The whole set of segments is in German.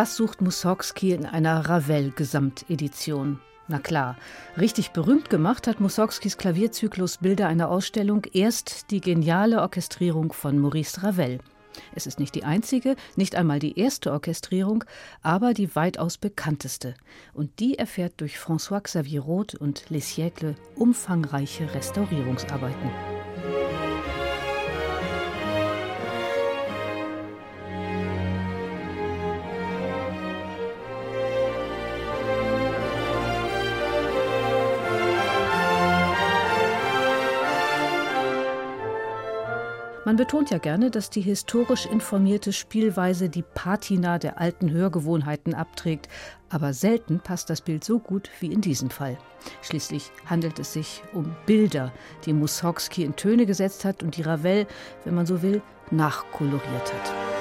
Was sucht Mussorgsky in einer Ravel-Gesamtedition? Na klar, richtig berühmt gemacht hat Mussorgskis Klavierzyklus Bilder einer Ausstellung erst die geniale Orchestrierung von Maurice Ravel. Es ist nicht die einzige, nicht einmal die erste Orchestrierung, aber die weitaus bekannteste. Und die erfährt durch François Xavier Roth und Les Siècles umfangreiche Restaurierungsarbeiten. Man betont ja gerne, dass die historisch informierte Spielweise die Patina der alten Hörgewohnheiten abträgt, aber selten passt das Bild so gut wie in diesem Fall. Schließlich handelt es sich um Bilder, die Mussorgsky in Töne gesetzt hat und die Ravel, wenn man so will, nachkoloriert hat.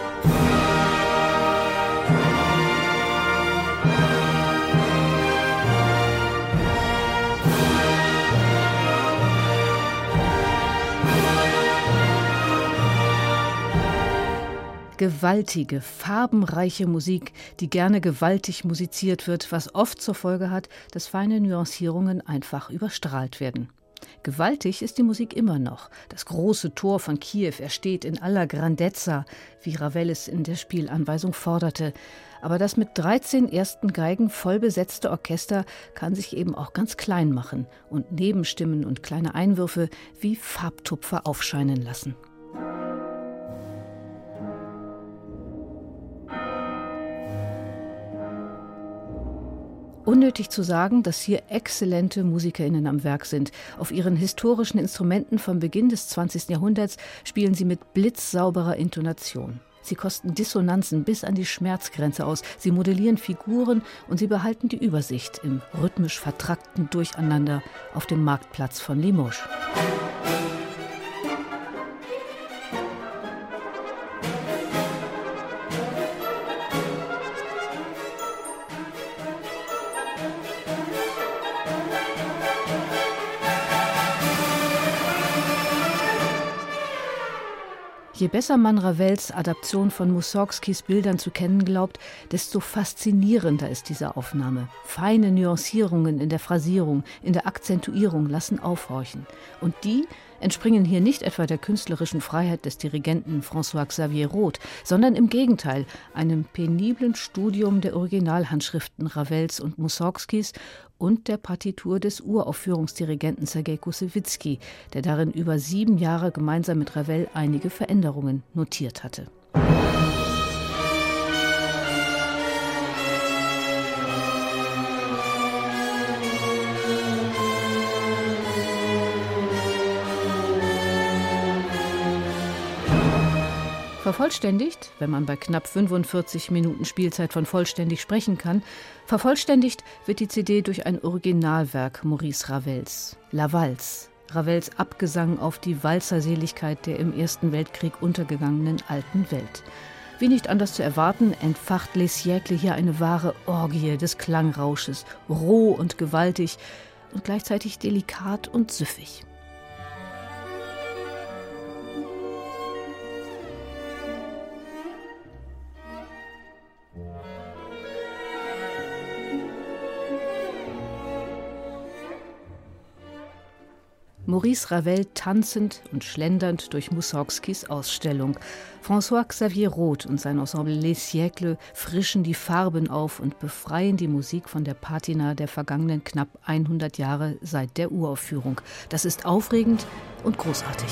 Gewaltige, farbenreiche Musik, die gerne gewaltig musiziert wird, was oft zur Folge hat, dass feine Nuancierungen einfach überstrahlt werden. Gewaltig ist die Musik immer noch. Das große Tor von Kiew ersteht in aller Grandezza, wie Ravel es in der Spielanweisung forderte. Aber das mit 13 ersten Geigen voll besetzte Orchester kann sich eben auch ganz klein machen und Nebenstimmen und kleine Einwürfe wie Farbtupfer aufscheinen lassen. Unnötig zu sagen, dass hier exzellente MusikerInnen am Werk sind. Auf ihren historischen Instrumenten vom Beginn des 20. Jahrhunderts spielen sie mit blitzsauberer Intonation. Sie kosten Dissonanzen bis an die Schmerzgrenze aus. Sie modellieren Figuren und sie behalten die Übersicht im rhythmisch vertrackten Durcheinander auf dem Marktplatz von Limoges. Je besser man Ravels Adaption von Mussorgskis Bildern zu kennen glaubt, desto faszinierender ist diese Aufnahme. Feine Nuancierungen in der Phrasierung, in der Akzentuierung lassen aufhorchen. Und die entspringen hier nicht etwa der künstlerischen Freiheit des Dirigenten François Xavier Roth, sondern im Gegenteil einem peniblen Studium der Originalhandschriften Ravels und Mussorgskis und der Partitur des Uraufführungsdirigenten Sergei Kusewitzki, der darin über sieben Jahre gemeinsam mit Ravel einige Veränderungen notiert hatte. Vervollständigt, wenn man bei knapp 45 Minuten Spielzeit von vollständig sprechen kann, vervollständigt wird die CD durch ein Originalwerk Maurice Ravels, La Valse, Ravels Abgesang auf die Walzerseligkeit der im Ersten Weltkrieg untergegangenen alten Welt. Wie nicht anders zu erwarten, entfacht Les Siècles hier eine wahre Orgie des Klangrausches, roh und gewaltig und gleichzeitig delikat und süffig. Maurice Ravel tanzend und schlendernd durch Mussorgskis Ausstellung. François Xavier Roth und sein Ensemble Les Siècles frischen die Farben auf und befreien die Musik von der Patina der vergangenen knapp 100 Jahre seit der Uraufführung. Das ist aufregend und großartig.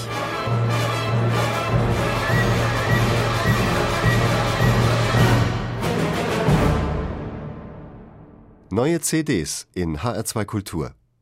Neue CDs in HR2 Kultur.